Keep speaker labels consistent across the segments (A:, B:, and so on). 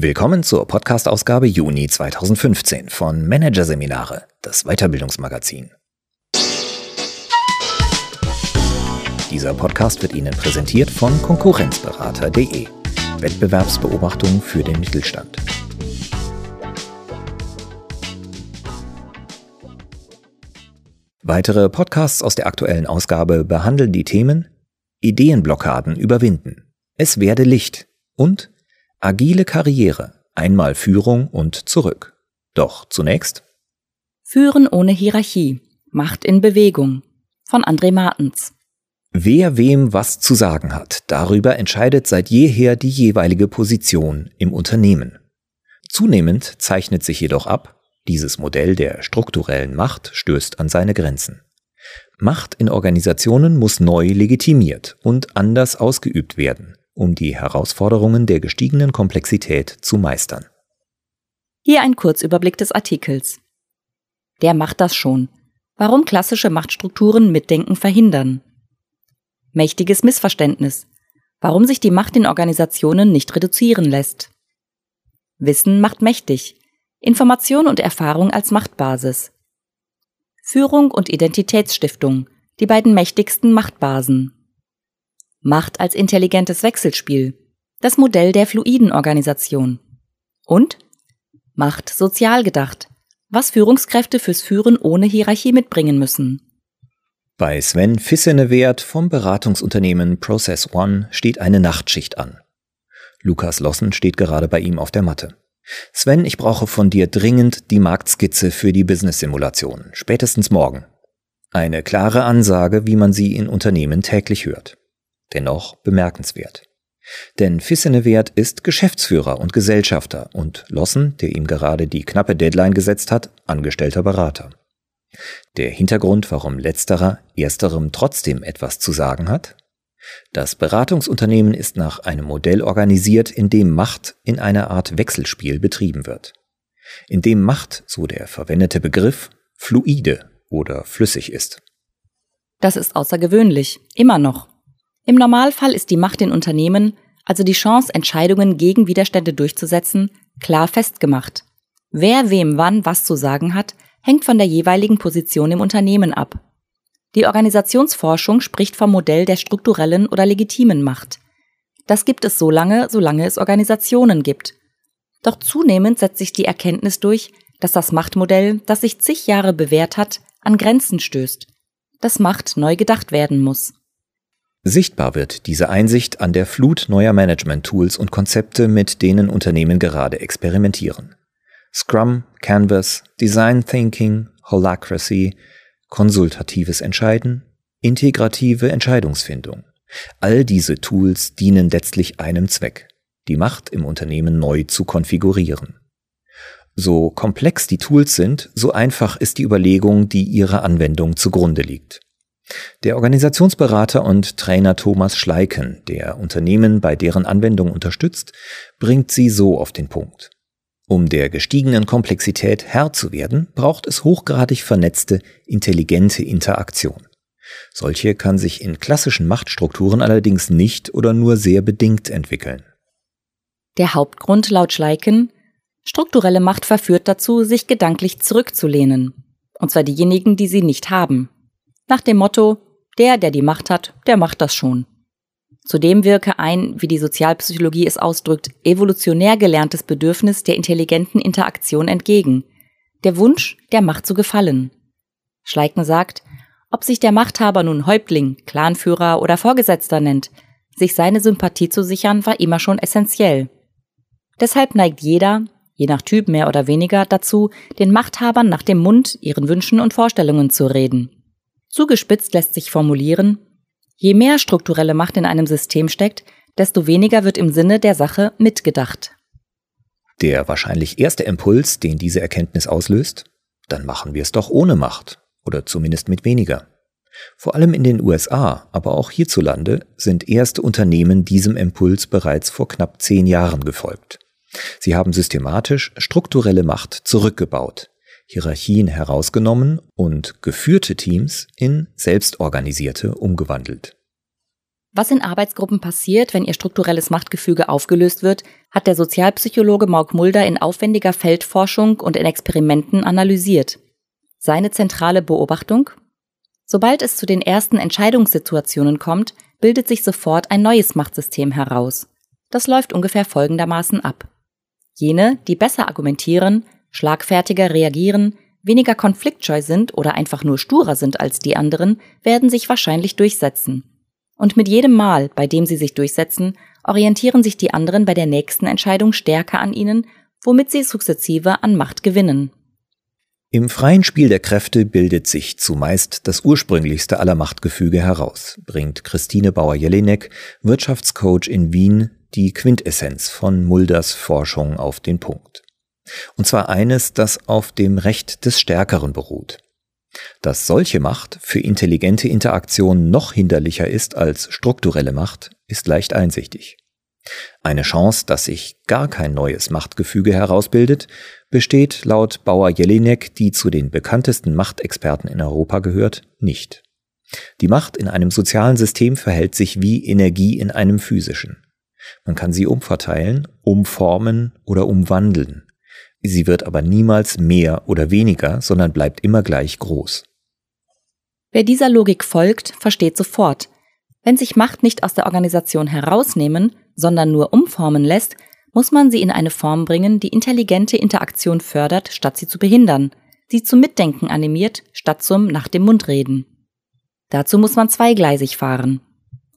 A: Willkommen zur Podcast-Ausgabe Juni 2015 von Managerseminare, das Weiterbildungsmagazin. Dieser Podcast wird Ihnen präsentiert von Konkurrenzberater.de. Wettbewerbsbeobachtung für den Mittelstand. Weitere Podcasts aus der aktuellen Ausgabe behandeln die Themen Ideenblockaden überwinden, es werde Licht und Agile Karriere, einmal Führung und zurück. Doch zunächst
B: Führen ohne Hierarchie, Macht in Bewegung von André Martens.
A: Wer wem was zu sagen hat, darüber entscheidet seit jeher die jeweilige Position im Unternehmen. Zunehmend zeichnet sich jedoch ab, dieses Modell der strukturellen Macht stößt an seine Grenzen. Macht in Organisationen muss neu legitimiert und anders ausgeübt werden, um die Herausforderungen der gestiegenen Komplexität zu meistern.
B: Hier ein Kurzüberblick des Artikels. Der macht das schon. Warum klassische Machtstrukturen Mitdenken verhindern. Mächtiges Missverständnis. Warum sich die Macht in Organisationen nicht reduzieren lässt. Wissen macht mächtig. Information und Erfahrung als Machtbasis. Führung und Identitätsstiftung, die beiden mächtigsten Machtbasen. Macht als intelligentes Wechselspiel, das Modell der fluiden Organisation. Und Macht sozial gedacht, was Führungskräfte fürs Führen ohne Hierarchie mitbringen müssen.
A: Bei Sven Fissenewert vom Beratungsunternehmen Process One steht eine Nachtschicht an. Lukas Lossen steht gerade bei ihm auf der Matte. Sven, ich brauche von dir dringend die Marktskizze für die Business-Simulation, spätestens morgen. Eine klare Ansage, wie man sie in Unternehmen täglich hört. Dennoch bemerkenswert. Denn Fissenewert ist Geschäftsführer und Gesellschafter und Lossen, der ihm gerade die knappe Deadline gesetzt hat, angestellter Berater. Der Hintergrund, warum letzterer ersterem trotzdem etwas zu sagen hat? Das Beratungsunternehmen ist nach einem Modell organisiert, in dem Macht in einer Art Wechselspiel betrieben wird. In dem Macht, so der verwendete Begriff, fluide oder flüssig ist.
B: Das ist außergewöhnlich, immer noch. Im Normalfall ist die Macht in Unternehmen, also die Chance, Entscheidungen gegen Widerstände durchzusetzen, klar festgemacht. Wer wem wann was zu sagen hat, hängt von der jeweiligen Position im Unternehmen ab. Die Organisationsforschung spricht vom Modell der strukturellen oder legitimen Macht. Das gibt es so lange, solange es Organisationen gibt. Doch zunehmend setzt sich die Erkenntnis durch, dass das Machtmodell, das sich zig Jahre bewährt hat, an Grenzen stößt, dass Macht neu gedacht werden muss.
A: Sichtbar wird diese Einsicht an der Flut neuer Management-Tools und Konzepte, mit denen Unternehmen gerade experimentieren. Scrum, Canvas, Design Thinking, Holacracy, konsultatives Entscheiden, integrative Entscheidungsfindung. All diese Tools dienen letztlich einem Zweck, die Macht im Unternehmen neu zu konfigurieren. So komplex die Tools sind, so einfach ist die Überlegung, die ihrer Anwendung zugrunde liegt. Der Organisationsberater und Trainer Thomas Schleiken, der Unternehmen bei deren Anwendung unterstützt, bringt sie so auf den Punkt. Um der gestiegenen Komplexität Herr zu werden, braucht es hochgradig vernetzte, intelligente Interaktion. Solche kann sich in klassischen Machtstrukturen allerdings nicht oder nur sehr bedingt entwickeln.
B: Der Hauptgrund laut Schleiken Strukturelle Macht verführt dazu, sich gedanklich zurückzulehnen. Und zwar diejenigen, die sie nicht haben. Nach dem Motto, der, der die Macht hat, der macht das schon. Zudem wirke ein, wie die Sozialpsychologie es ausdrückt, evolutionär gelerntes Bedürfnis der intelligenten Interaktion entgegen. Der Wunsch, der Macht zu gefallen. Schleiken sagt, ob sich der Machthaber nun Häuptling, Clanführer oder Vorgesetzter nennt, sich seine Sympathie zu sichern war immer schon essentiell. Deshalb neigt jeder, je nach Typ mehr oder weniger, dazu, den Machthabern nach dem Mund, ihren Wünschen und Vorstellungen zu reden. Zugespitzt lässt sich formulieren, Je mehr strukturelle Macht in einem System steckt, desto weniger wird im Sinne der Sache mitgedacht.
A: Der wahrscheinlich erste Impuls, den diese Erkenntnis auslöst, dann machen wir es doch ohne Macht oder zumindest mit weniger. Vor allem in den USA, aber auch hierzulande sind erste Unternehmen diesem Impuls bereits vor knapp zehn Jahren gefolgt. Sie haben systematisch strukturelle Macht zurückgebaut, Hierarchien herausgenommen und geführte Teams in selbstorganisierte umgewandelt.
B: Was in Arbeitsgruppen passiert, wenn ihr strukturelles Machtgefüge aufgelöst wird, hat der Sozialpsychologe Mauk Mulder in aufwendiger Feldforschung und in Experimenten analysiert. Seine zentrale Beobachtung? Sobald es zu den ersten Entscheidungssituationen kommt, bildet sich sofort ein neues Machtsystem heraus. Das läuft ungefähr folgendermaßen ab. Jene, die besser argumentieren, schlagfertiger reagieren, weniger konfliktscheu sind oder einfach nur sturer sind als die anderen, werden sich wahrscheinlich durchsetzen. Und mit jedem Mal, bei dem sie sich durchsetzen, orientieren sich die anderen bei der nächsten Entscheidung stärker an ihnen, womit sie sukzessive an Macht gewinnen.
A: Im freien Spiel der Kräfte bildet sich zumeist das ursprünglichste aller Machtgefüge heraus, bringt Christine Bauer-Jelinek, Wirtschaftscoach in Wien, die Quintessenz von Mulders Forschung auf den Punkt. Und zwar eines, das auf dem Recht des Stärkeren beruht. Dass solche Macht für intelligente Interaktion noch hinderlicher ist als strukturelle Macht, ist leicht einsichtig. Eine Chance, dass sich gar kein neues Machtgefüge herausbildet, besteht laut Bauer-Jelinek, die zu den bekanntesten Machtexperten in Europa gehört, nicht. Die Macht in einem sozialen System verhält sich wie Energie in einem physischen. Man kann sie umverteilen, umformen oder umwandeln. Sie wird aber niemals mehr oder weniger, sondern bleibt immer gleich groß.
B: Wer dieser Logik folgt, versteht sofort, wenn sich Macht nicht aus der Organisation herausnehmen, sondern nur umformen lässt, muss man sie in eine Form bringen, die intelligente Interaktion fördert, statt sie zu behindern, sie zum Mitdenken animiert, statt zum nach dem Mund reden. Dazu muss man zweigleisig fahren.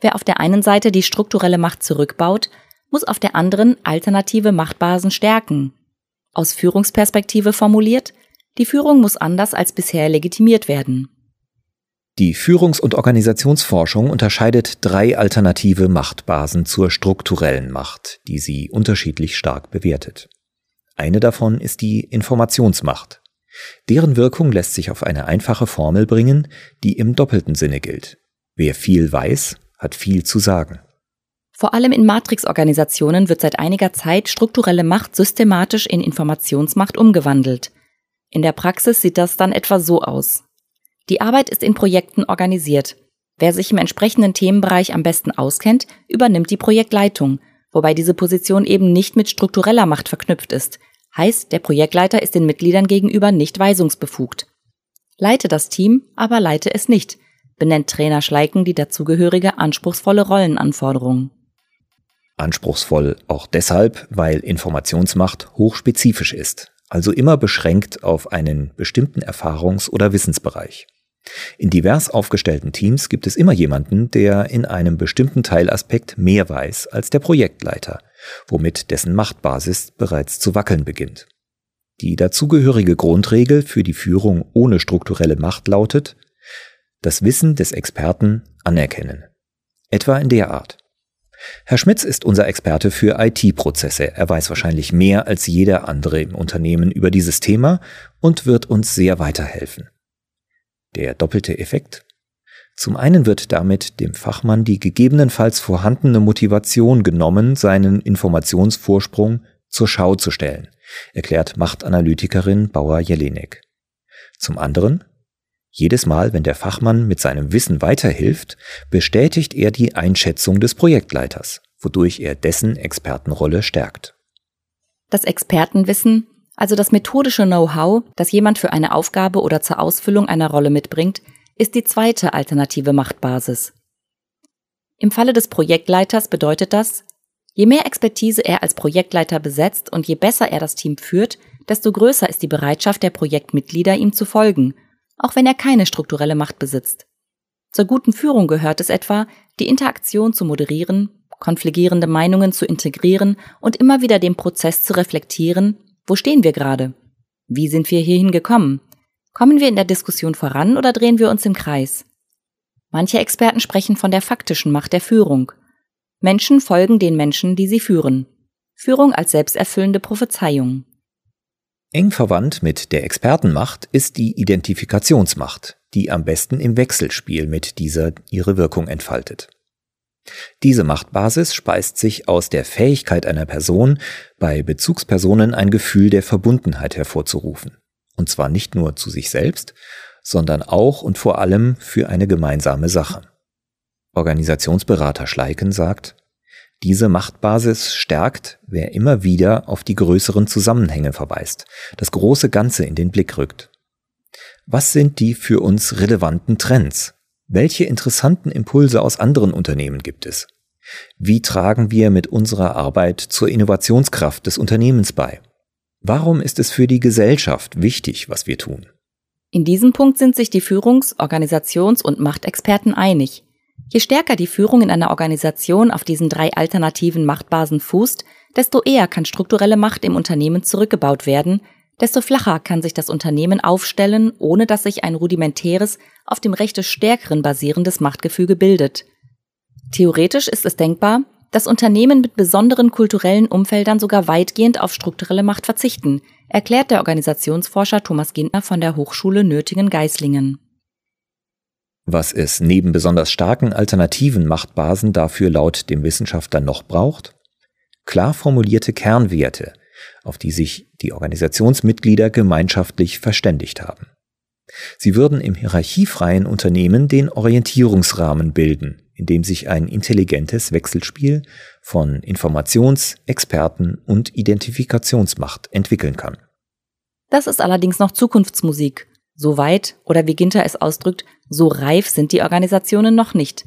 B: Wer auf der einen Seite die strukturelle Macht zurückbaut, muss auf der anderen alternative Machtbasen stärken. Aus Führungsperspektive formuliert, die Führung muss anders als bisher legitimiert werden.
A: Die Führungs- und Organisationsforschung unterscheidet drei alternative Machtbasen zur strukturellen Macht, die sie unterschiedlich stark bewertet. Eine davon ist die Informationsmacht. Deren Wirkung lässt sich auf eine einfache Formel bringen, die im doppelten Sinne gilt. Wer viel weiß, hat viel zu sagen.
B: Vor allem in Matrix-Organisationen wird seit einiger Zeit strukturelle Macht systematisch in Informationsmacht umgewandelt. In der Praxis sieht das dann etwa so aus. Die Arbeit ist in Projekten organisiert. Wer sich im entsprechenden Themenbereich am besten auskennt, übernimmt die Projektleitung, wobei diese Position eben nicht mit struktureller Macht verknüpft ist. Heißt, der Projektleiter ist den Mitgliedern gegenüber nicht weisungsbefugt. Leite das Team, aber leite es nicht, benennt Trainer Schleiken die dazugehörige anspruchsvolle Rollenanforderung.
A: Anspruchsvoll auch deshalb, weil Informationsmacht hochspezifisch ist, also immer beschränkt auf einen bestimmten Erfahrungs- oder Wissensbereich. In divers aufgestellten Teams gibt es immer jemanden, der in einem bestimmten Teilaspekt mehr weiß als der Projektleiter, womit dessen Machtbasis bereits zu wackeln beginnt. Die dazugehörige Grundregel für die Führung ohne strukturelle Macht lautet, das Wissen des Experten anerkennen. Etwa in der Art. Herr Schmitz ist unser Experte für IT-Prozesse. Er weiß wahrscheinlich mehr als jeder andere im Unternehmen über dieses Thema und wird uns sehr weiterhelfen. Der doppelte Effekt? Zum einen wird damit dem Fachmann die gegebenenfalls vorhandene Motivation genommen, seinen Informationsvorsprung zur Schau zu stellen, erklärt Machtanalytikerin Bauer-Jelinek. Zum anderen jedes Mal, wenn der Fachmann mit seinem Wissen weiterhilft, bestätigt er die Einschätzung des Projektleiters, wodurch er dessen Expertenrolle stärkt.
B: Das Expertenwissen, also das methodische Know-how, das jemand für eine Aufgabe oder zur Ausfüllung einer Rolle mitbringt, ist die zweite alternative Machtbasis. Im Falle des Projektleiters bedeutet das, je mehr Expertise er als Projektleiter besetzt und je besser er das Team führt, desto größer ist die Bereitschaft der Projektmitglieder, ihm zu folgen auch wenn er keine strukturelle Macht besitzt. Zur guten Führung gehört es etwa, die Interaktion zu moderieren, konfligierende Meinungen zu integrieren und immer wieder den Prozess zu reflektieren, wo stehen wir gerade? Wie sind wir hierhin gekommen? Kommen wir in der Diskussion voran oder drehen wir uns im Kreis? Manche Experten sprechen von der faktischen Macht der Führung. Menschen folgen den Menschen, die sie führen. Führung als selbsterfüllende Prophezeiung.
A: Eng verwandt mit der Expertenmacht ist die Identifikationsmacht, die am besten im Wechselspiel mit dieser ihre Wirkung entfaltet. Diese Machtbasis speist sich aus der Fähigkeit einer Person, bei Bezugspersonen ein Gefühl der Verbundenheit hervorzurufen. Und zwar nicht nur zu sich selbst, sondern auch und vor allem für eine gemeinsame Sache. Organisationsberater Schleiken sagt, diese Machtbasis stärkt, wer immer wieder auf die größeren Zusammenhänge verweist, das große Ganze in den Blick rückt. Was sind die für uns relevanten Trends? Welche interessanten Impulse aus anderen Unternehmen gibt es? Wie tragen wir mit unserer Arbeit zur Innovationskraft des Unternehmens bei? Warum ist es für die Gesellschaft wichtig, was wir tun?
B: In diesem Punkt sind sich die Führungs-, Organisations- und Machtexperten einig. Je stärker die Führung in einer Organisation auf diesen drei alternativen Machtbasen fußt, desto eher kann strukturelle Macht im Unternehmen zurückgebaut werden, desto flacher kann sich das Unternehmen aufstellen, ohne dass sich ein rudimentäres, auf dem Recht des Stärkeren basierendes Machtgefüge bildet. Theoretisch ist es denkbar, dass Unternehmen mit besonderen kulturellen Umfeldern sogar weitgehend auf strukturelle Macht verzichten, erklärt der Organisationsforscher Thomas Gintner von der Hochschule Nötingen-Geislingen.
A: Was es neben besonders starken alternativen Machtbasen dafür laut dem Wissenschaftler noch braucht? Klar formulierte Kernwerte, auf die sich die Organisationsmitglieder gemeinschaftlich verständigt haben. Sie würden im hierarchiefreien Unternehmen den Orientierungsrahmen bilden, in dem sich ein intelligentes Wechselspiel von Informations-, Experten- und Identifikationsmacht entwickeln kann.
B: Das ist allerdings noch Zukunftsmusik. So weit, oder wie Ginter es ausdrückt, so reif sind die Organisationen noch nicht.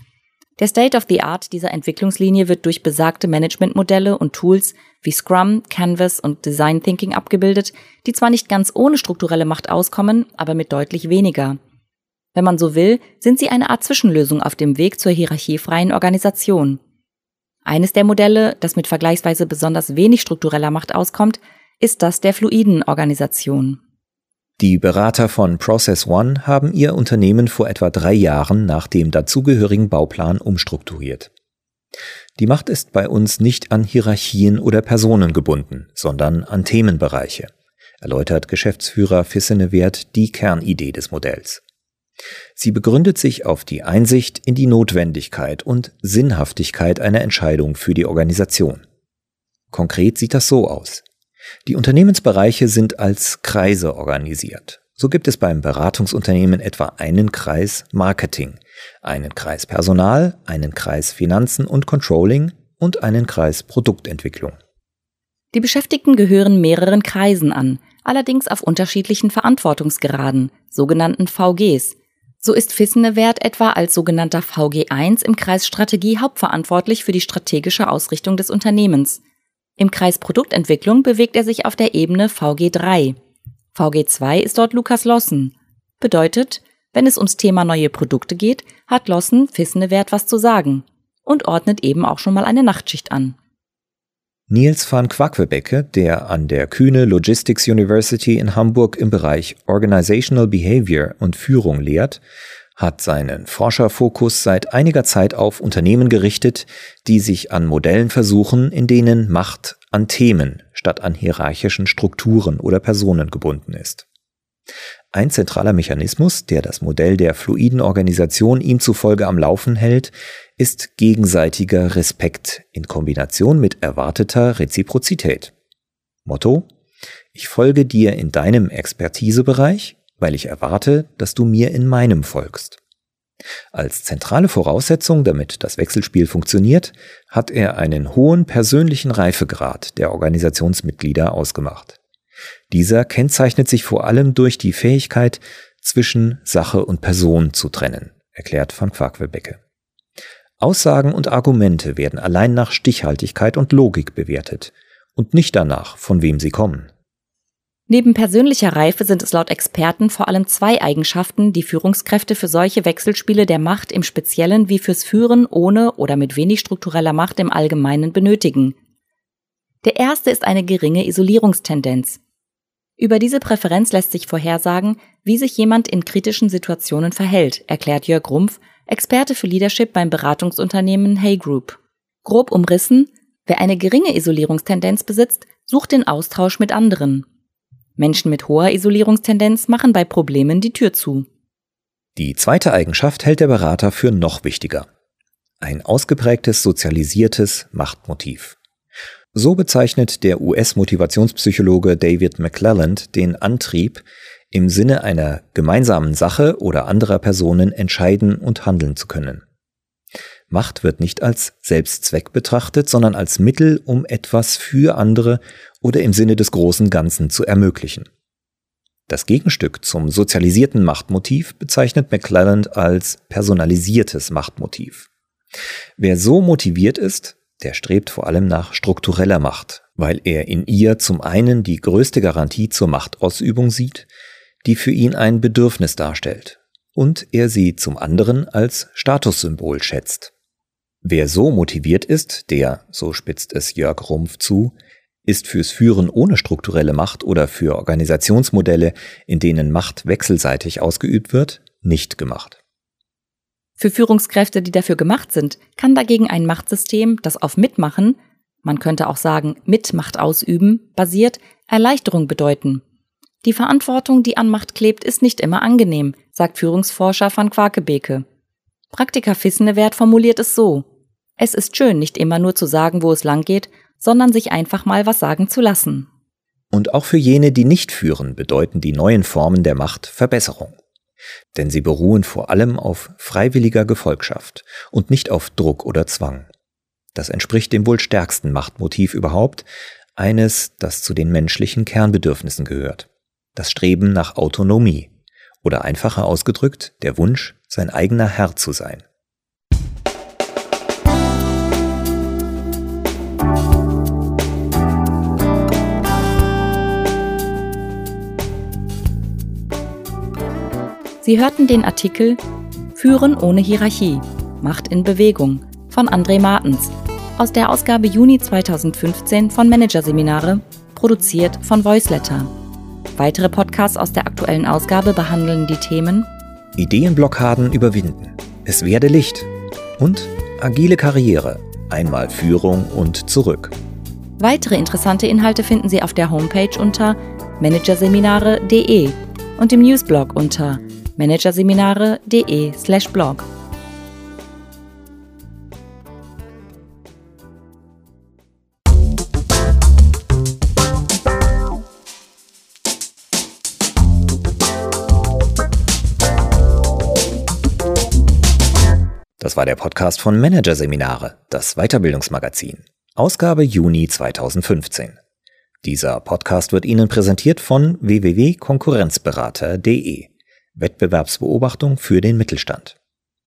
B: Der State of the Art dieser Entwicklungslinie wird durch besagte Managementmodelle und Tools wie Scrum, Canvas und Design Thinking abgebildet, die zwar nicht ganz ohne strukturelle Macht auskommen, aber mit deutlich weniger. Wenn man so will, sind sie eine Art Zwischenlösung auf dem Weg zur hierarchiefreien Organisation. Eines der Modelle, das mit vergleichsweise besonders wenig struktureller Macht auskommt, ist das der fluiden Organisation.
A: Die Berater von Process One haben ihr Unternehmen vor etwa drei Jahren nach dem dazugehörigen Bauplan umstrukturiert. Die Macht ist bei uns nicht an Hierarchien oder Personen gebunden, sondern an Themenbereiche, erläutert Geschäftsführer Fissene Wert die Kernidee des Modells. Sie begründet sich auf die Einsicht in die Notwendigkeit und Sinnhaftigkeit einer Entscheidung für die Organisation. Konkret sieht das so aus. Die Unternehmensbereiche sind als Kreise organisiert. So gibt es beim Beratungsunternehmen etwa einen Kreis Marketing, einen Kreis Personal, einen Kreis Finanzen und Controlling und einen Kreis Produktentwicklung.
B: Die Beschäftigten gehören mehreren Kreisen an, allerdings auf unterschiedlichen Verantwortungsgraden, sogenannten VGs. So ist Fissene-Wert etwa als sogenannter VG1 im Kreis Strategie hauptverantwortlich für die strategische Ausrichtung des Unternehmens. Im Kreis Produktentwicklung bewegt er sich auf der Ebene VG3. VG2 ist dort Lukas Lossen. Bedeutet, wenn es ums Thema neue Produkte geht, hat Lossen Fissene-Wert was zu sagen und ordnet eben auch schon mal eine Nachtschicht an.
A: Niels van Quaquebecke, der an der Kühne Logistics University in Hamburg im Bereich Organizational Behavior und Führung lehrt, hat seinen Forscherfokus seit einiger Zeit auf Unternehmen gerichtet, die sich an Modellen versuchen, in denen Macht an Themen statt an hierarchischen Strukturen oder Personen gebunden ist. Ein zentraler Mechanismus, der das Modell der fluiden Organisation ihm zufolge am Laufen hält, ist gegenseitiger Respekt in Kombination mit erwarteter Reziprozität. Motto Ich folge dir in deinem Expertisebereich, weil ich erwarte, dass du mir in meinem folgst. Als zentrale Voraussetzung, damit das Wechselspiel funktioniert, hat er einen hohen persönlichen Reifegrad der Organisationsmitglieder ausgemacht. Dieser kennzeichnet sich vor allem durch die Fähigkeit, zwischen Sache und Person zu trennen, erklärt van Quaquelbecke. Aussagen und Argumente werden allein nach Stichhaltigkeit und Logik bewertet und nicht danach, von wem sie kommen.
B: Neben persönlicher Reife sind es laut Experten vor allem zwei Eigenschaften, die Führungskräfte für solche Wechselspiele der Macht im Speziellen wie fürs Führen ohne oder mit wenig struktureller Macht im Allgemeinen benötigen. Der erste ist eine geringe Isolierungstendenz. Über diese Präferenz lässt sich vorhersagen, wie sich jemand in kritischen Situationen verhält, erklärt Jörg Rumpf, Experte für Leadership beim Beratungsunternehmen Hey Group. Grob umrissen, wer eine geringe Isolierungstendenz besitzt, sucht den Austausch mit anderen. Menschen mit hoher Isolierungstendenz machen bei Problemen die Tür zu.
A: Die zweite Eigenschaft hält der Berater für noch wichtiger. Ein ausgeprägtes sozialisiertes Machtmotiv. So bezeichnet der US-Motivationspsychologe David McClelland den Antrieb, im Sinne einer gemeinsamen Sache oder anderer Personen entscheiden und handeln zu können. Macht wird nicht als Selbstzweck betrachtet, sondern als Mittel, um etwas für andere oder im Sinne des großen Ganzen zu ermöglichen. Das Gegenstück zum sozialisierten Machtmotiv bezeichnet McClelland als personalisiertes Machtmotiv. Wer so motiviert ist, der strebt vor allem nach struktureller Macht, weil er in ihr zum einen die größte Garantie zur Machtausübung sieht, die für ihn ein Bedürfnis darstellt, und er sie zum anderen als Statussymbol schätzt. Wer so motiviert ist, der, so spitzt es Jörg Rumpf zu, ist fürs Führen ohne strukturelle Macht oder für Organisationsmodelle, in denen Macht wechselseitig ausgeübt wird, nicht gemacht.
B: Für Führungskräfte, die dafür gemacht sind, kann dagegen ein Machtsystem, das auf Mitmachen, man könnte auch sagen Mitmacht ausüben, basiert, Erleichterung bedeuten. Die Verantwortung, die an Macht klebt, ist nicht immer angenehm, sagt Führungsforscher van Quakebeke. Praktiker Fissnewert formuliert es so. Es ist schön, nicht immer nur zu sagen, wo es lang geht, sondern sich einfach mal was sagen zu lassen.
A: Und auch für jene, die nicht führen, bedeuten die neuen Formen der Macht Verbesserung denn sie beruhen vor allem auf freiwilliger Gefolgschaft und nicht auf Druck oder Zwang. Das entspricht dem wohl stärksten Machtmotiv überhaupt, eines, das zu den menschlichen Kernbedürfnissen gehört. Das Streben nach Autonomie oder einfacher ausgedrückt der Wunsch, sein eigener Herr zu sein.
B: Sie hörten den Artikel Führen ohne Hierarchie, Macht in Bewegung von André Martens aus der Ausgabe Juni 2015 von Managerseminare, produziert von Voiceletter. Weitere Podcasts aus der aktuellen Ausgabe behandeln die Themen
A: Ideenblockaden überwinden, es werde Licht und agile Karriere, einmal Führung und zurück.
B: Weitere interessante Inhalte finden Sie auf der Homepage unter managerseminare.de und im Newsblog unter managerseminare.de/blog.
A: Das war der Podcast von Managerseminare, das Weiterbildungsmagazin. Ausgabe Juni 2015. Dieser Podcast wird Ihnen präsentiert von www.konkurrenzberater.de. Wettbewerbsbeobachtung für den Mittelstand.